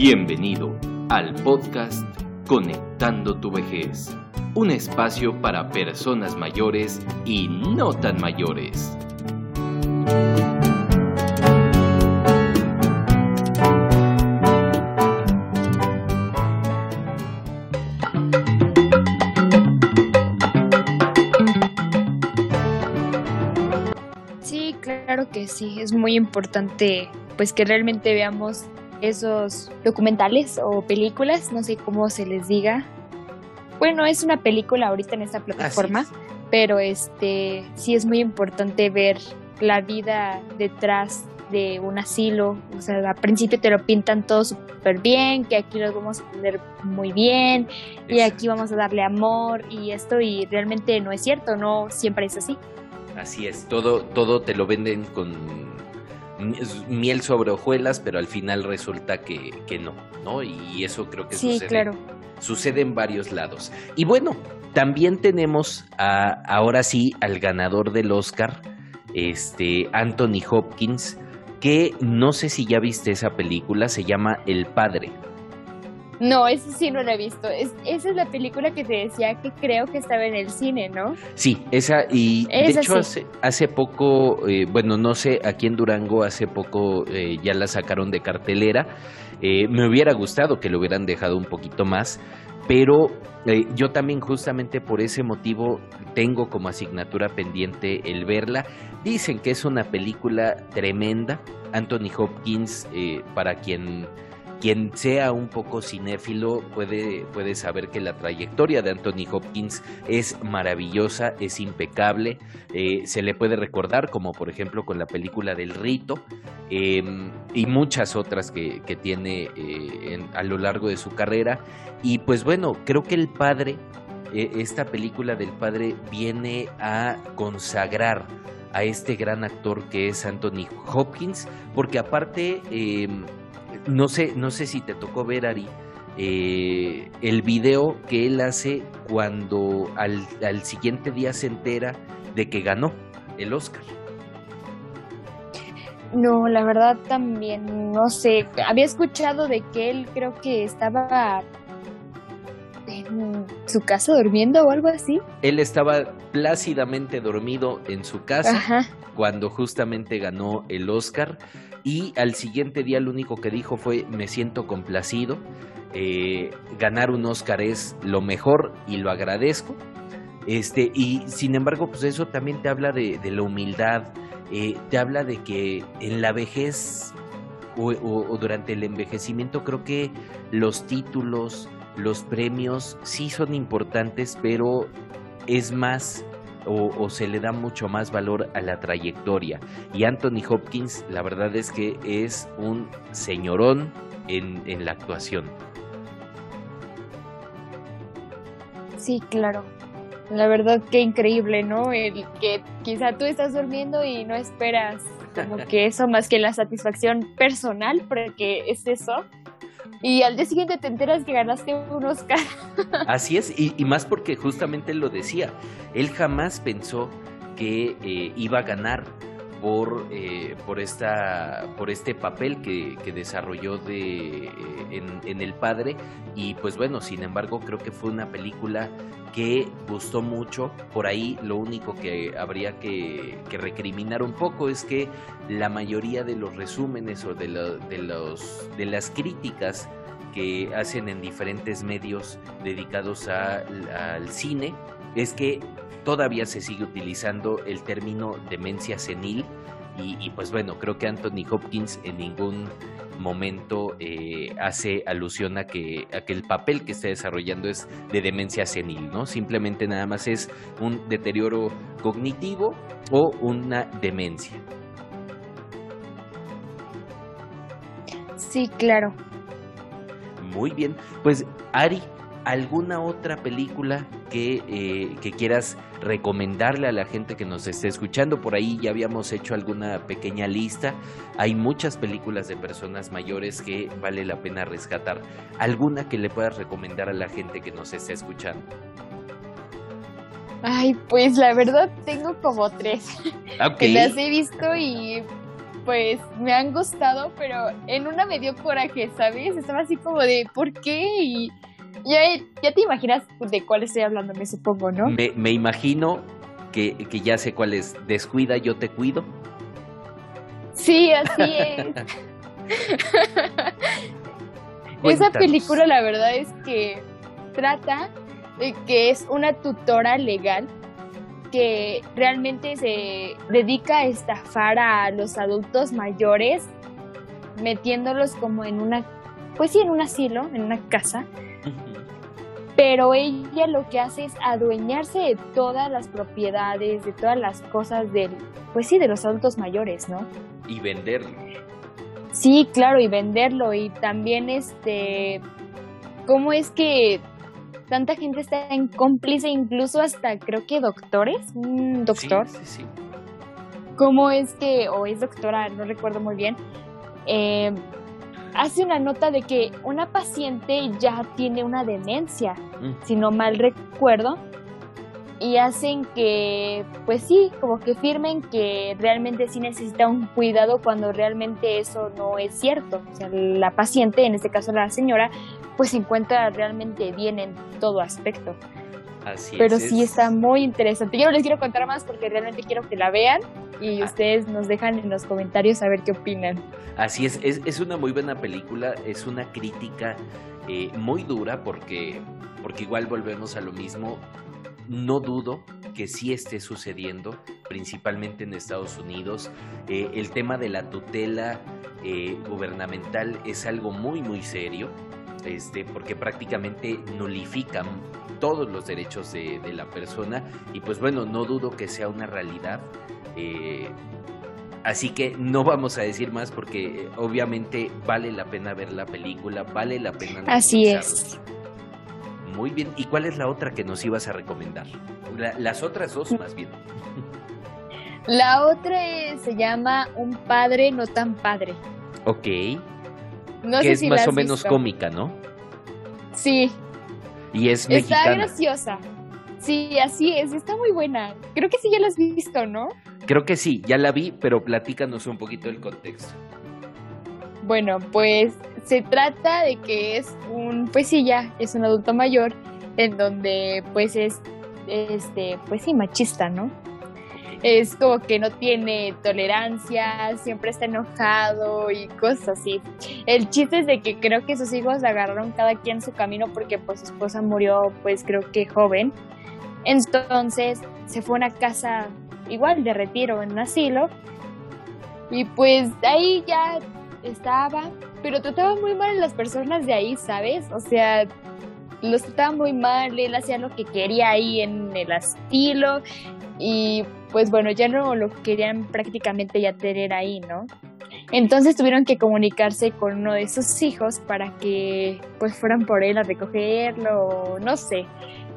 Bienvenido al podcast Conectando tu vejez, un espacio para personas mayores y no tan mayores. Sí, claro que sí, es muy importante pues que realmente veamos esos documentales o películas, no sé cómo se les diga. Bueno, es una película ahorita en esta plataforma, pero este sí es muy importante ver la vida detrás de un asilo. O sea, al principio te lo pintan todo súper bien, que aquí los vamos a tener muy bien y aquí vamos a darle amor y esto y realmente no es cierto, no siempre es así. Así es, todo, todo te lo venden con miel sobre hojuelas, pero al final resulta que, que no, ¿no? Y eso creo que Sí, sucede, claro. sucede en varios lados. Y bueno, también tenemos a, ahora sí al ganador del Oscar, este Anthony Hopkins, que no sé si ya viste esa película, se llama El Padre. No, ese sí no lo he visto. Es, esa es la película que te decía que creo que estaba en el cine, ¿no? Sí, esa, y de hecho sí. hace, hace poco, eh, bueno, no sé, aquí en Durango hace poco eh, ya la sacaron de cartelera. Eh, me hubiera gustado que lo hubieran dejado un poquito más, pero eh, yo también justamente por ese motivo tengo como asignatura pendiente el verla. Dicen que es una película tremenda. Anthony Hopkins, eh, para quien quien sea un poco cinéfilo puede, puede saber que la trayectoria de Anthony Hopkins es maravillosa, es impecable, eh, se le puede recordar como por ejemplo con la película del rito eh, y muchas otras que, que tiene eh, en- a lo largo de su carrera. Y pues bueno, creo que el padre, eh, esta película del padre viene a consagrar a este gran actor que es Anthony Hopkins, porque aparte... no sé, no sé si te tocó ver, Ari, eh, el video que él hace cuando al, al siguiente día se entera de que ganó el Oscar. No, la verdad también, no sé. Había escuchado de que él creo que estaba en su casa durmiendo o algo así. Él estaba plácidamente dormido en su casa Ajá. cuando justamente ganó el Oscar y al siguiente día lo único que dijo fue me siento complacido, eh, ganar un Oscar es lo mejor y lo agradezco. Este, y sin embargo, pues eso también te habla de, la humildad, eh, te habla de que en la vejez o, o- o durante el envejecimiento creo que los títulos, los premios sí son importantes, pero es más o, se le da mucho más valor a la trayectoria. Y Anthony Hopkins, la verdad es que es un señorón en, en la actuación. Sí, claro. La verdad que increíble, ¿no? El que quizá tú estás durmiendo y no esperas como que eso más que la satisfacción personal, porque es eso. Y al día siguiente te enteras que ganaste un Oscar. Así es, y, y más porque justamente él lo decía, él jamás pensó que eh, iba a ganar por, eh, por, esta, por este papel que, que desarrolló de, eh, en, El Padre, y pues bueno, sin embargo creo que fue una película que gustó mucho, por ahí lo único que habría que, que recriminar un poco es que la mayoría de los resúmenes o de, la- de, los, de las críticas que hacen en diferentes medios dedicados a- al cine es que todavía se sigue utilizando el término demencia senil y, y, pues bueno, creo que Anthony Hopkins en ningún momento eh, hace alusión a que, a que el papel que está desarrollando es de demencia senil, ¿no? Simplemente nada más es un deterioro cognitivo o una demencia. Sí, claro. Muy bien, pues Ari, ¿alguna otra película que, eh, que quieras recomendarle a la gente que nos esté escuchando? Por ahí ya habíamos hecho alguna pequeña lista. Hay muchas películas de personas mayores que vale la pena rescatar. ¿Alguna que le puedas recomendar a la gente que nos esté escuchando? Ay, pues la verdad tengo como tres. Ok, que las he visto y pues me han gustado, pero en una me dio coraje, ¿sabes? Estaba así como de, ¿por qué? Y ya, ya te imaginas de cuál estoy hablando, me supongo, ¿no? Me, me imagino que, que ya sé cuál es. Descuida, yo te cuido. Sí, así es. Esa película la verdad es que trata de que es una tutora legal que realmente se dedica a estafar a los adultos mayores metiéndolos como en una pues sí en un asilo, en una casa. Pero ella lo que hace es adueñarse de todas las propiedades, de todas las cosas del pues sí de los adultos mayores, ¿no? Y venderlo. Sí, claro, y venderlo y también este cómo es que tanta gente está en cómplice, incluso hasta creo que doctores, un doctor. Sí, sí, sí. ¿Cómo es que, o es doctora, no recuerdo muy bien, eh, hace una nota de que una paciente ya tiene una demencia, Mm. si no mal recuerdo, y hacen que, pues sí, como que firmen que realmente sí necesita un cuidado cuando realmente eso no es cierto. O sea, la paciente, en este caso la señora, pues se encuentra realmente bien en todo aspecto. Así Pero es. sí es- está muy interesante. Yo no les quiero contar más porque realmente quiero que la vean y ustedes nos dejan en los comentarios a ver qué opinan. Así es, es, es una muy buena película, es una crítica eh, muy dura porque, porque igual volvemos a lo mismo. No dudo que sí esté sucediendo, principalmente en Estados Unidos. Eh, el tema de la tutela eh, gubernamental es algo muy, muy serio, este, porque prácticamente nulifican todos los derechos de, de la persona y pues bueno, no dudo que sea una realidad. Eh, Así que no vamos a decir más porque eh, obviamente vale la pena ver la película, vale la pena Así es. Muy bien. ¿Y cuál es la otra que nos ibas a recomendar? La- las otras dos más bien. La otra es- se llama Un padre no tan padre. Ok. No que sé es si más o menos visto. cómica, ¿no? Sí, Y es está mexicana. graciosa. Sí, así es, está muy buena. Creo que sí ya la has visto, ¿no? Creo que sí, ya la vi, pero platícanos un poquito el contexto. Bueno, pues se trata de que es un, pues sí, ya es un adulto mayor en donde pues es, este, pues sí, machista, ¿no? Es como que no tiene tolerancia, siempre está enojado y cosas así. El chiste es de que creo que sus hijos agarraron cada quien su camino porque pues su esposa murió pues creo que joven. Entonces se fue a una casa igual de retiro en un asilo y pues ahí ya estaba, pero trataba muy mal a las personas de ahí, ¿sabes? O sea, los trataba muy mal, él hacía lo que quería ahí en el asilo y pues bueno, ya no lo querían prácticamente ya tener ahí, ¿no? Entonces tuvieron que comunicarse con uno de sus hijos para que pues fueran por él a recogerlo, no sé.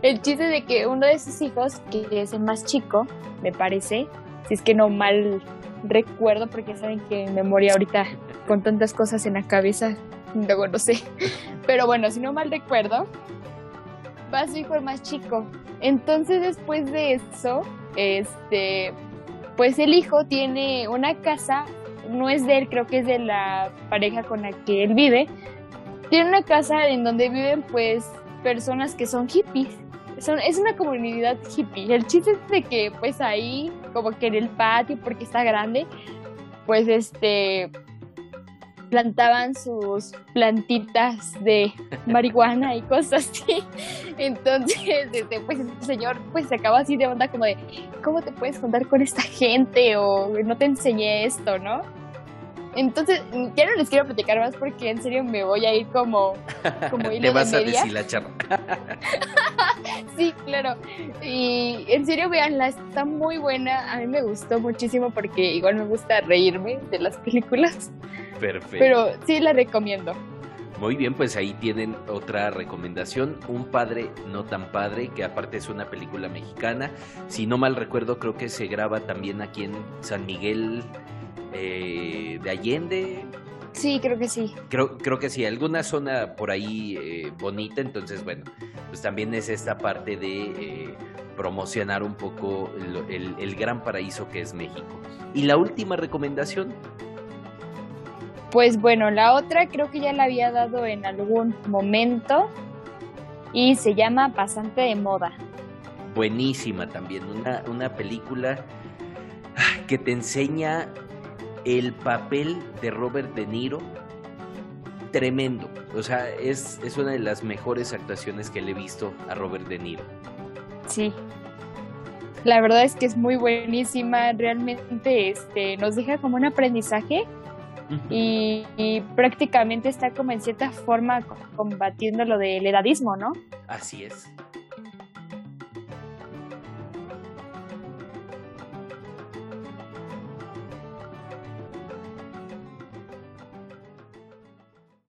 El chiste de que uno de sus hijos, que es el más chico, me parece, si es que no mal recuerdo, porque saben que en memoria ahorita con tantas cosas en la cabeza, luego no sé. Pero bueno, si no mal recuerdo, va su hijo el más chico. Entonces después de eso, este, pues el hijo tiene una casa, no es de él, creo que es de la pareja con la que él vive. Tiene una casa en donde viven pues personas que son hippies. Son, es una comunidad hippie. El chiste es de que pues ahí, como que en el patio, porque está grande, pues este plantaban sus plantitas de marihuana y cosas así. Entonces, este, pues el señor pues se acaba así de onda como de, ¿cómo te puedes juntar con esta gente? O no te enseñé esto, ¿no? Entonces, ya no les quiero platicar más porque en serio me voy a ir como, como hilo Le vas de a media. deshilachar. Sí, claro. Y en serio, veanla, está muy buena. A mí me gustó muchísimo porque igual me gusta reírme de las películas. Perfecto. Pero sí la recomiendo. Muy bien, pues ahí tienen otra recomendación, Un padre no tan padre, que aparte es una película mexicana. Si no mal recuerdo, creo que se graba también aquí en San Miguel eh, de Allende. Sí, creo que sí. Creo, creo que sí, alguna zona por ahí eh, bonita, entonces bueno, pues también es esta parte de eh, promocionar un poco el, el- el gran paraíso que es México. Y la última recomendación, Pues bueno, la otra creo que ya la había dado en algún momento y se llama Pasante de Moda. Buenísima también, una, una película que te enseña el papel de Robert De Niro. Tremendo, o sea, es, es una de las mejores actuaciones que le he visto a Robert De Niro. Sí, la verdad es que es muy buenísima, realmente este, nos deja como un aprendizaje y, prácticamente está como en cierta forma combatiendo lo del edadismo, ¿no? Así es.